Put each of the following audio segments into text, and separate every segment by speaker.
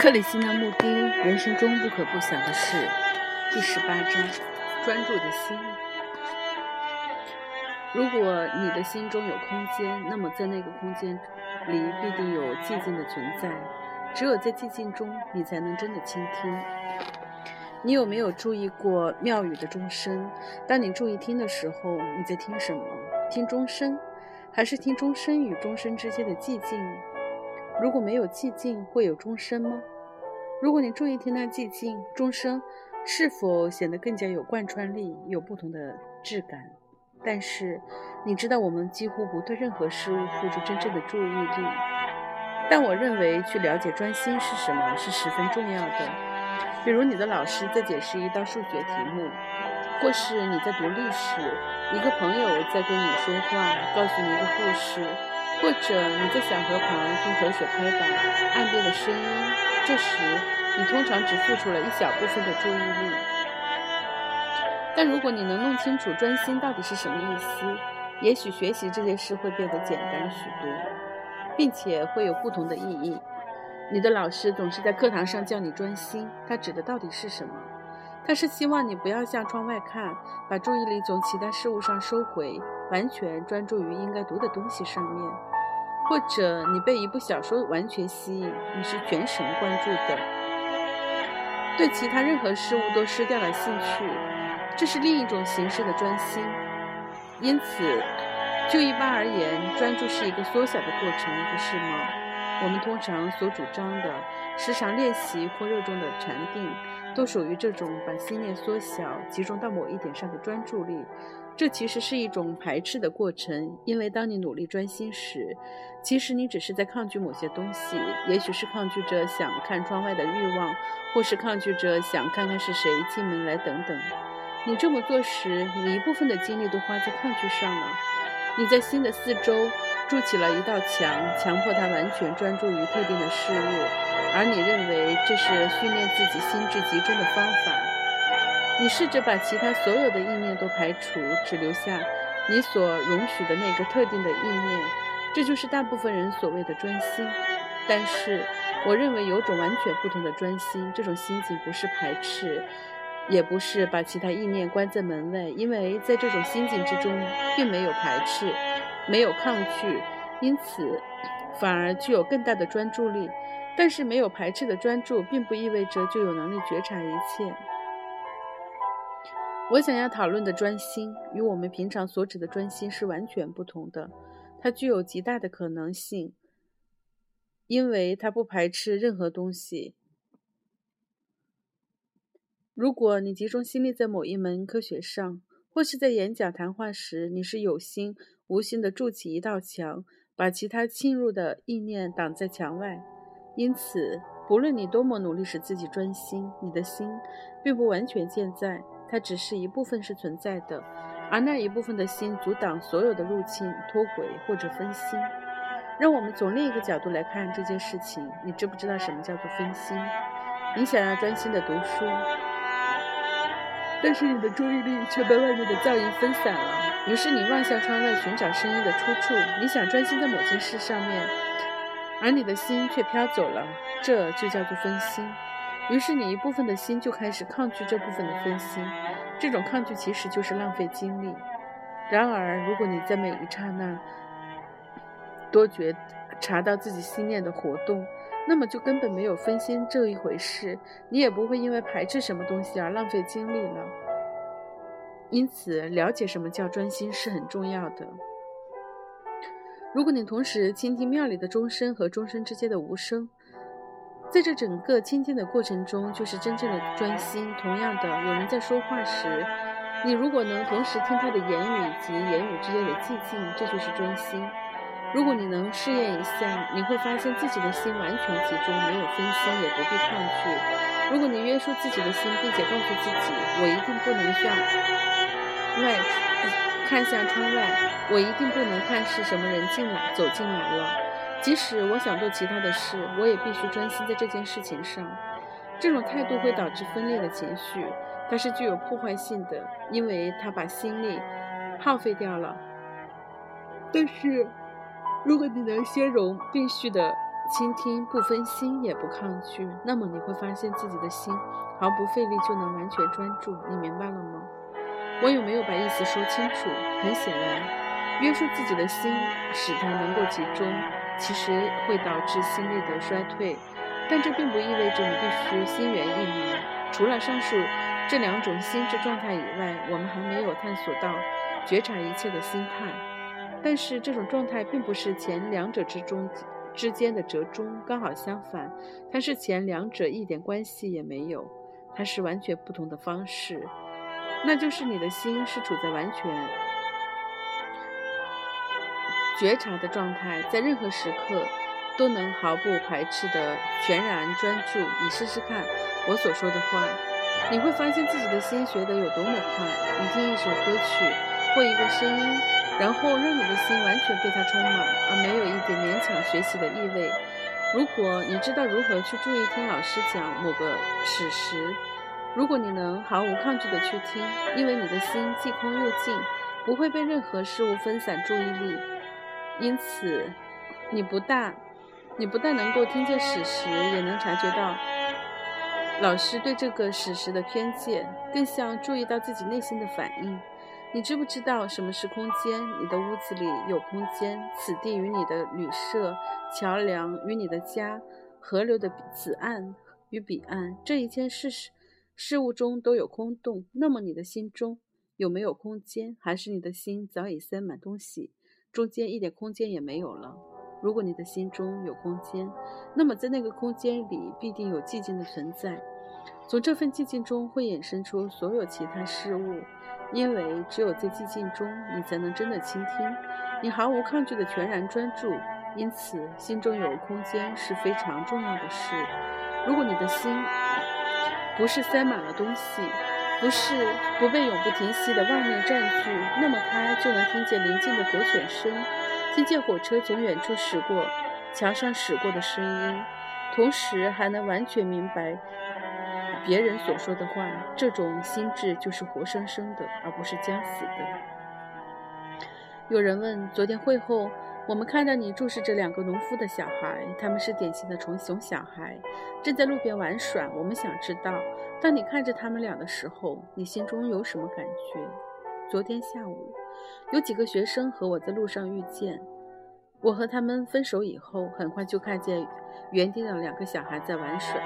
Speaker 1: 克里希那穆丁人生中不可不想的事，第十八章：专注的心。如果你的心中有空间，那么在那个空间里必定有寂静的存在。只有在寂静中，你才能真的倾听。你有没有注意过庙宇的钟声？当你注意听的时候，你在听什么？听钟声，还是听钟声与钟声之间的寂静？如果没有寂静，会有钟声吗？如果你注意听那寂静，钟声是否显得更加有贯穿力，有不同的质感？但是，你知道我们几乎不对任何事物付出真正的注意力。但我认为去了解专心是什么是十分重要的。比如，你的老师在解释一道数学题目，或是你在读历史，一个朋友在跟你说话，告诉你一个故事。或者你在小河旁听河水拍打岸边的声音，这时你通常只付出了一小部分的注意力。但如果你能弄清楚专心到底是什么意思，也许学习这件事会变得简单许多，并且会有不同的意义。你的老师总是在课堂上叫你专心，他指的到底是什么？他是希望你不要向窗外看，把注意力从其他事物上收回，完全专注于应该读的东西上面。或者你被一部小说完全吸引，你是全神贯注的，对其他任何事物都失掉了兴趣，这是另一种形式的专心。因此，就一般而言，专注是一个缩小的过程，不是吗？我们通常所主张的时常练习或热衷的禅定，都属于这种把心念缩小、集中到某一点上的专注力。这其实是一种排斥的过程，因为当你努力专心时，其实你只是在抗拒某些东西，也许是抗拒着想看窗外的欲望，或是抗拒着想看看是谁进门来等等。你这么做时，你一部分的精力都花在抗拒上了。你在心的四周筑起了一道墙，强迫它完全专注于特定的事物，而你认为这是训练自己心智集中的方法。你试着把其他所有的意念都排除，只留下你所容许的那个特定的意念，这就是大部分人所谓的专心。但是，我认为有种完全不同的专心，这种心境不是排斥，也不是把其他意念关在门外，因为在这种心境之中，并没有排斥，没有抗拒，因此反而具有更大的专注力。但是，没有排斥的专注，并不意味着就有能力觉察一切。我想要讨论的专心，与我们平常所指的专心是完全不同的。它具有极大的可能性，因为它不排斥任何东西。如果你集中心力在某一门科学上，或是在演讲谈话时，你是有心无心地筑起一道墙，把其他侵入的意念挡在墙外。因此，不论你多么努力使自己专心，你的心并不完全健在。它只是一部分是存在的，而那一部分的心阻挡所有的入侵、脱轨或者分心。让我们从另一个角度来看这件事情：你知不知道什么叫做分心？你想要专心的读书，但是你的注意力却被外面的噪音分散了。于是你望向窗外寻找声音的出处，你想专心在某件事上面，而你的心却飘走了。这就叫做分心。于是你一部分的心就开始抗拒这部分的分心，这种抗拒其实就是浪费精力。然而，如果你在每一刹那多觉察到自己心念的活动，那么就根本没有分心这一回事，你也不会因为排斥什么东西而浪费精力了。因此，了解什么叫专心是很重要的。如果你同时倾听庙里的钟声和钟声之间的无声，在这整个倾听的过程中，就是真正的专心。同样的，有人在说话时，你如果能同时听他的言语及言语之间的寂静，这就是专心。如果你能试验一下，你会发现自己的心完全集中，没有分心，也不必抗拒。如果你约束自己的心，并且告诉自己：“我一定不能向外看向窗外，我一定不能看是什么人进来走进来了。”即使我想做其他的事，我也必须专心在这件事情上。这种态度会导致分裂的情绪，它是具有破坏性的，因为它把心力耗费掉了。但是，如果你能先容并蓄的倾听，不分心也不抗拒，那么你会发现自己的心毫不费力就能完全专注。你明白了吗？我有没有把意思说清楚？很显然，约束自己的心，使它能够集中，其实会导致心力的衰退。但这并不意味着你必须心猿意马。除了上述这两种心智状态以外，我们还没有探索到觉察一切的心态。但是这种状态并不是前两者之中之间的折中，刚好相反，它是前两者一点关系也没有。它是完全不同的方式，那就是你的心是处在完全觉察的状态，在任何时刻。都能毫不排斥的全然专注。你试试看我所说的话，你会发现自己的心学得有多么快。你听一首歌曲或一个声音，然后让你的心完全被它充满，而没有一点勉强学习的意味。如果你知道如何去注意听老师讲某个史实，如果你能毫无抗拒的去听，因为你的心既空又静，不会被任何事物分散注意力，因此你不大。你不但能够听见史实，也能察觉到老师对这个史实的偏见，更像注意到自己内心的反应。你知不知道什么是空间？你的屋子里有空间，此地与你的旅社、桥梁与你的家、河流的此岸与彼岸，这一切事事物中都有空洞。那么你的心中有没有空间？还是你的心早已塞满东西，中间一点空间也没有了？如果你的心中有空间，那么在那个空间里必定有寂静的存在。从这份寂静中会衍生出所有其他事物，因为只有在寂静中，你才能真的倾听，你毫无抗拒的全然专注。因此，心中有空间是非常重要的事。如果你的心不是塞满了东西，不是不被永不停息的妄念占据，那么他就能听见邻近的狗犬声。听见火车从远处驶过，桥上驶过的声音，同时还能完全明白别人所说的话。这种心智就是活生生的，而不是将死的。有人问：昨天会后，我们看到你注视着两个农夫的小孩，他们是典型的重熊小孩，正在路边玩耍。我们想知道，当你看着他们俩的时候，你心中有什么感觉？昨天下午，有几个学生和我在路上遇见。我和他们分手以后，很快就看见园地的两个小孩在玩耍。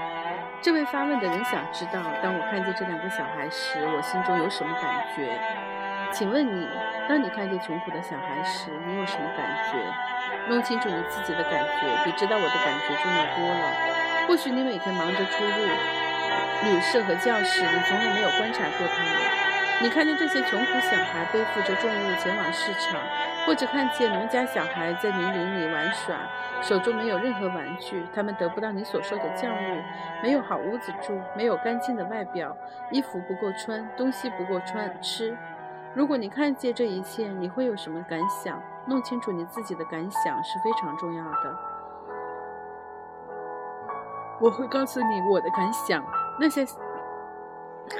Speaker 1: 这位发问的人想知道，当我看见这两个小孩时，我心中有什么感觉？请问你，当你看见穷苦的小孩时，你有什么感觉？弄清楚你自己的感觉，比知道我的感觉重要多了。或许你每天忙着出入旅社和教室，你从来没有观察过他们。你看见这些穷苦小孩背负着重物前往市场，或者看见农家小孩在泥泞里玩耍，手中没有任何玩具，他们得不到你所受的教育，没有好屋子住，没有干净的外表，衣服不够穿，东西不够穿吃。如果你看见这一切，你会有什么感想？弄清楚你自己的感想是非常重要的。我会告诉你我的感想。那些。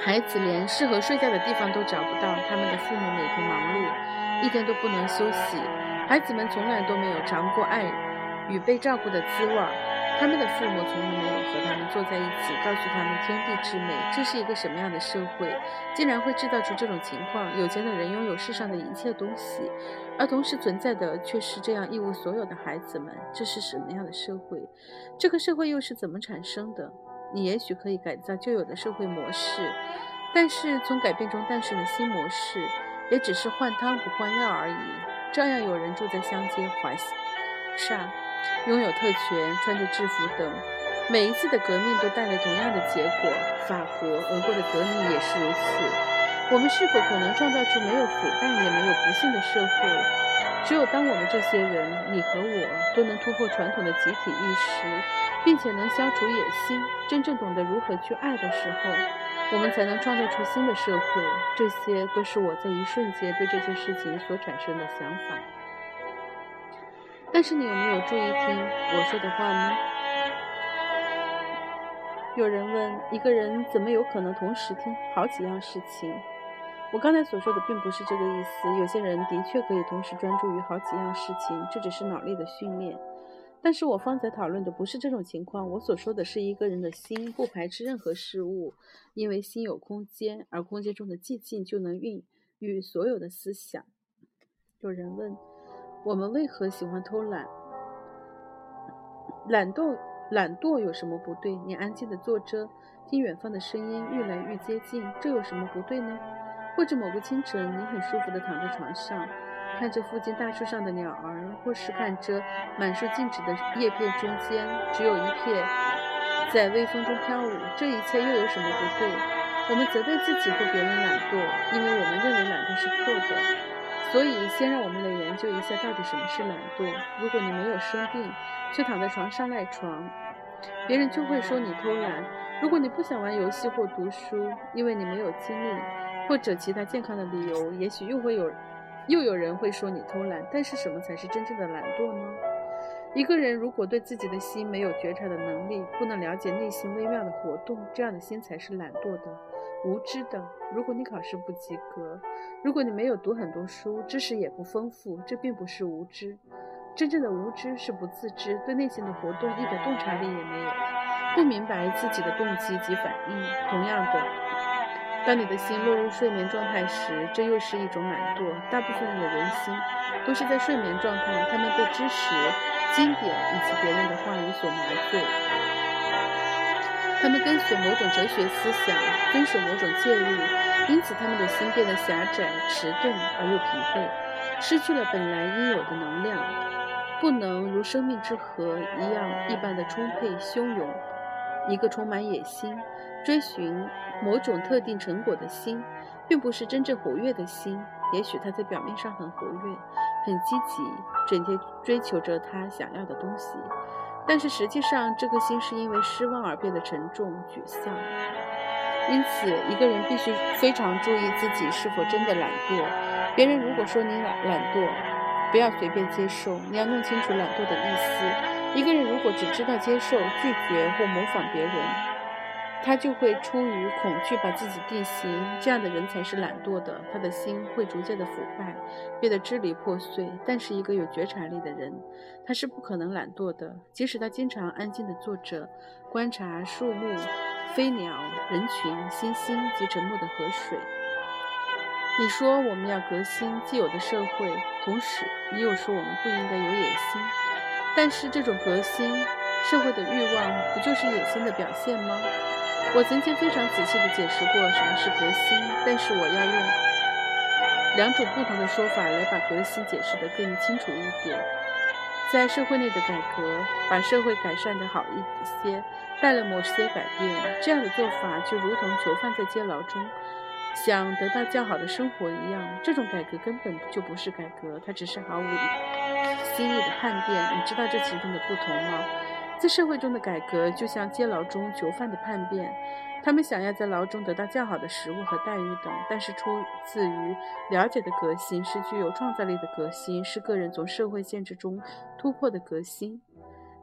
Speaker 1: 孩子连适合睡觉的地方都找不到，他们的父母每天忙碌，一天都不能休息。孩子们从来都没有尝过爱与被照顾的滋味儿，他们的父母从来没有和他们坐在一起，告诉他们天地之美。这是一个什么样的社会，竟然会制造出这种情况？有钱的人拥有世上的一切东西，而同时存在的却是这样一无所有的孩子们。这是什么样的社会？这个社会又是怎么产生的？你也许可以改造旧有的社会模式，但是从改变中诞生的新模式，也只是换汤不换药而已。照样有人住在乡间怀上，拥有特权，穿着制服等。每一次的革命都带来同样的结果。法国、俄国的革命也是如此。我们是否可能创造出没有腐败也没有不幸的社会？只有当我们这些人，你和我，都能突破传统的集体意识，并且能消除野心，真正懂得如何去爱的时候，我们才能创造出新的社会。这些都是我在一瞬间对这些事情所产生的想法。但是你有没有注意听我说的话呢？有人问：一个人怎么有可能同时听好几样事情？我刚才所说的并不是这个意思。有些人的确可以同时专注于好几样事情，这只是脑力的训练。但是我方才讨论的不是这种情况，我所说的是一个人的心不排斥任何事物，因为心有空间，而空间中的寂静就能孕育所有的思想。有人问我们为何喜欢偷懒？懒惰，懒惰有什么不对？你安静地坐着，听远方的声音愈来愈接近，这有什么不对呢？或者某个清晨，你很舒服地躺在床上。看着附近大树上的鸟儿，或是看着满树静止的叶片中间只有一片在微风中飘舞，这一切又有什么不对？我们责备自己或别人懒惰，因为我们认为懒惰是错的。所以，先让我们来研究一下到底什么是懒惰。如果你没有生病，却躺在床上赖床，别人就会说你偷懒。如果你不想玩游戏或读书，因为你没有精力，或者其他健康的理由，也许又会有。又有人会说你偷懒，但是什么才是真正的懒惰呢？一个人如果对自己的心没有觉察的能力，不能了解内心微妙的活动，这样的心才是懒惰的、无知的。如果你考试不及格，如果你没有读很多书，知识也不丰富，这并不是无知。真正的无知是不自知，对内心的活动一点洞察力也没有，不明白自己的动机及反应。同样的。当你的心落入睡眠状态时，这又是一种懒惰。大部分人的人心都是在睡眠状态，他们被知识、经典以及别人的话语所麻醉，他们跟随某种哲学思想，遵守某种戒律，因此他们的心变得狭窄、迟钝而又疲惫，失去了本来应有的能量，不能如生命之河一样一般的充沛汹涌。一个充满野心、追寻。某种特定成果的心，并不是真正活跃的心。也许他在表面上很活跃、很积极，整天追求着他想要的东西，但是实际上，这颗心是因为失望而变得沉重、沮丧。因此，一个人必须非常注意自己是否真的懒惰。别人如果说你懒懒惰，不要随便接受，你要弄清楚懒惰的意思。一个人如果只知道接受、拒绝或模仿别人，他就会出于恐惧把自己定型，这样的人才是懒惰的。他的心会逐渐的腐败，变得支离破碎。但是一个有觉察力的人，他是不可能懒惰的，即使他经常安静的坐着，观察树木、飞鸟、人群、星星及沉默的河水。你说我们要革新既有的社会，同时你又说我们不应该有野心。但是这种革新社会的欲望，不就是野心的表现吗？我曾经非常仔细地解释过什么是革新，但是我要用两种不同的说法来把革新解释得更清楚一点。在社会内的改革，把社会改善得好一些，带来某些改变，这样的做法就如同囚犯在监牢中想得到较好的生活一样。这种改革根本就不是改革，它只是毫无新意的叛变。你知道这其中的不同吗？在社会中的改革，就像监牢中囚犯的叛变，他们想要在牢中得到较好的食物和待遇等。但是出自于了解的革新，是具有创造力的革新，是个人从社会限制中突破的革新。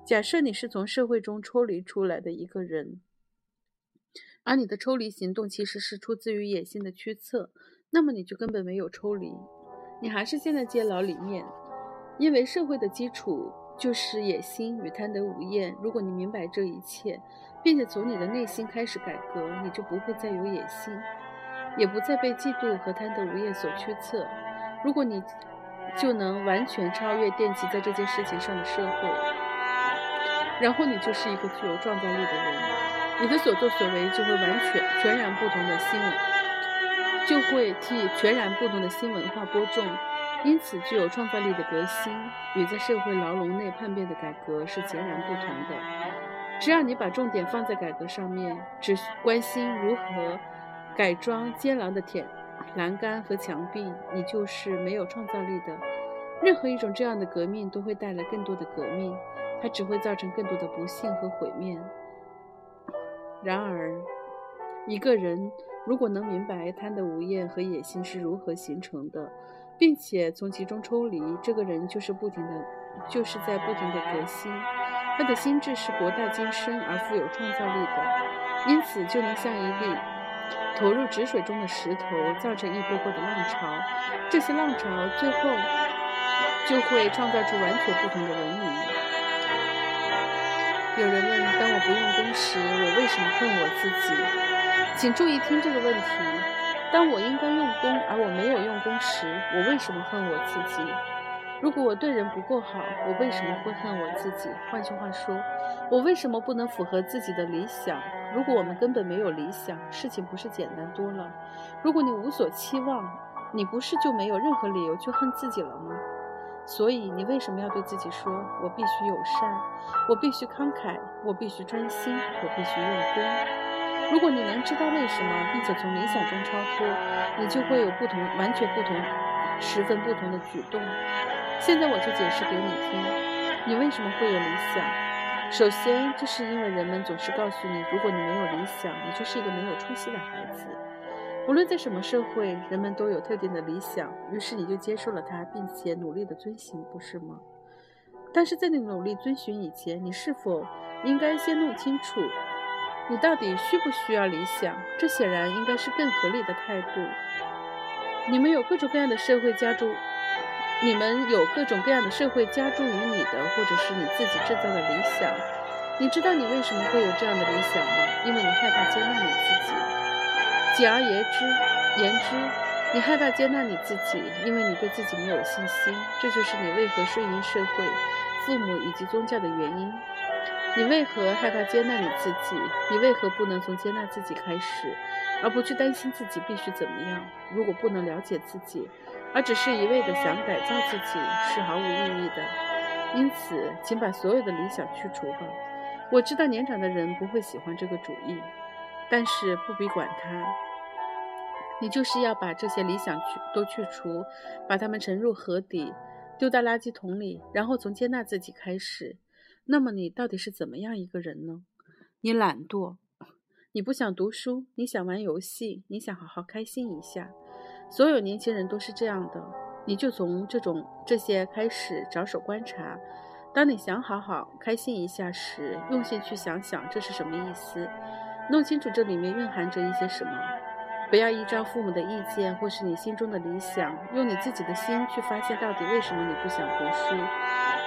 Speaker 1: 假设你是从社会中抽离出来的一个人，而你的抽离行动其实是出自于野心的驱策，那么你就根本没有抽离，你还是陷在监牢里面，因为社会的基础。就是野心与贪得无厌。如果你明白这一切，并且从你的内心开始改革，你就不会再有野心，也不再被嫉妒和贪得无厌所驱策。如果你就能完全超越惦记在这件事情上的社会，然后你就是一个具有创造力的人，你的所作所为就会完全全然不同的新闻，就会替全然不同的新文化播种。因此，具有创造力的革新与在社会牢笼内叛变的改革是截然不同的。只要你把重点放在改革上面，只关心如何改装监牢的铁栏杆和墙壁，你就是没有创造力的。任何一种这样的革命都会带来更多的革命，它只会造成更多的不幸和毁灭。然而，一个人如果能明白贪得无厌和野心是如何形成的，并且从其中抽离，这个人就是不停的，就是在不停的革新。他的心智是博大精深而富有创造力的，因此就能像一粒投入止水中的石头，造成一波波的浪潮。这些浪潮最后就会创造出完全不同的文明。有人问：当我不用功时，我为什么恨我自己？请注意听这个问题：当我应该用功而我没有用功时，我为什么恨我自己？如果我对人不够好，我为什么会恨我自己？换句话说，我为什么不能符合自己的理想？如果我们根本没有理想，事情不是简单多了？如果你无所期望，你不是就没有任何理由去恨自己了吗？所以你为什么要对自己说：“我必须友善，我必须慷慨，我必须专心，我必须用功？”如果你能知道为什么，并且从理想中超脱，你就会有不同、完全不同、十分不同的举动。现在我就解释给你听，你为什么会有理想。首先，这是因为人们总是告诉你，如果你没有理想，你就是一个没有出息的孩子。无论在什么社会，人们都有特定的理想，于是你就接受了它，并且努力的遵循，不是吗？但是在你努力遵循以前，你是否应该先弄清楚，你到底需不需要理想？这显然应该是更合理的态度。你们有各种各样的社会加注，你们有各种各样的社会加注于你的，或者是你自己制造的理想。你知道你为什么会有这样的理想吗？因为你害怕接纳你自己。简而言之，言之，你害怕接纳你自己，因为你对自己没有信心。这就是你为何顺应社会、父母以及宗教的原因。你为何害怕接纳你自己？你为何不能从接纳自己开始，而不去担心自己必须怎么样？如果不能了解自己，而只是一味的想改造自己，是毫无意义的。因此，请把所有的理想去除吧。我知道年长的人不会喜欢这个主意。但是不必管它，你就是要把这些理想去都去除，把它们沉入河底，丢到垃圾桶里，然后从接纳自己开始。那么你到底是怎么样一个人呢？你懒惰，你不想读书，你想玩游戏，你想好好开心一下。所有年轻人都是这样的，你就从这种这些开始着手观察。当你想好好开心一下时，用心去想想这是什么意思。弄清楚这里面蕴含着一些什么，不要依照父母的意见或是你心中的理想，用你自己的心去发现到底为什么你不想读书，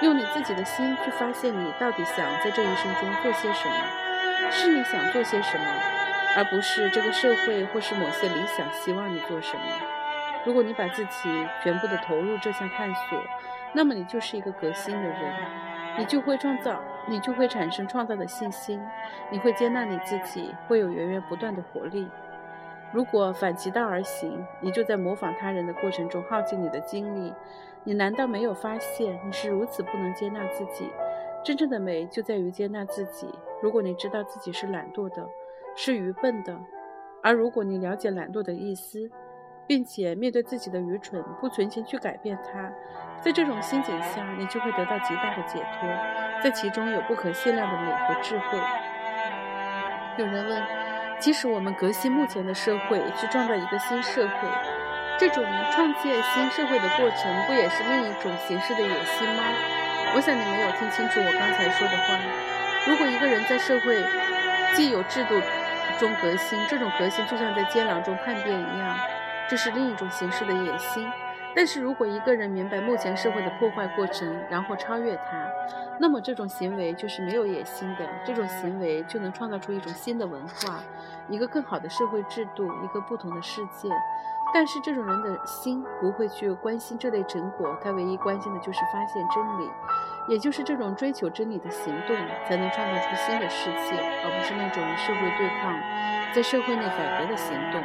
Speaker 1: 用你自己的心去发现你到底想在这一生中做些什么，是你想做些什么，而不是这个社会或是某些理想希望你做什么。如果你把自己全部的投入这项探索，那么你就是一个革新的人。你就会创造，你就会产生创造的信心，你会接纳你自己，会有源源不断的活力。如果反其道而行，你就在模仿他人的过程中耗尽你的精力。你难道没有发现你是如此不能接纳自己？真正的美就在于接纳自己。如果你知道自己是懒惰的，是愚笨的，而如果你了解懒惰的意思，并且面对自己的愚蠢，不存心去改变它，在这种心境下，你就会得到极大的解脱，在其中有不可限量的美和智慧。有人问：即使我们革新目前的社会，去创造一个新社会，这种创建新社会的过程，不也是另一种形式的野心吗？我想你没有听清楚我刚才说的话。如果一个人在社会既有制度中革新，这种革新就像在监牢中叛变一样。这是另一种形式的野心，但是如果一个人明白目前社会的破坏过程，然后超越它，那么这种行为就是没有野心的。这种行为就能创造出一种新的文化，一个更好的社会制度，一个不同的世界。但是这种人的心不会去关心这类成果，他唯一关心的就是发现真理，也就是这种追求真理的行动，才能创造出新的世界，而不是那种与社会对抗，在社会内改革的行动。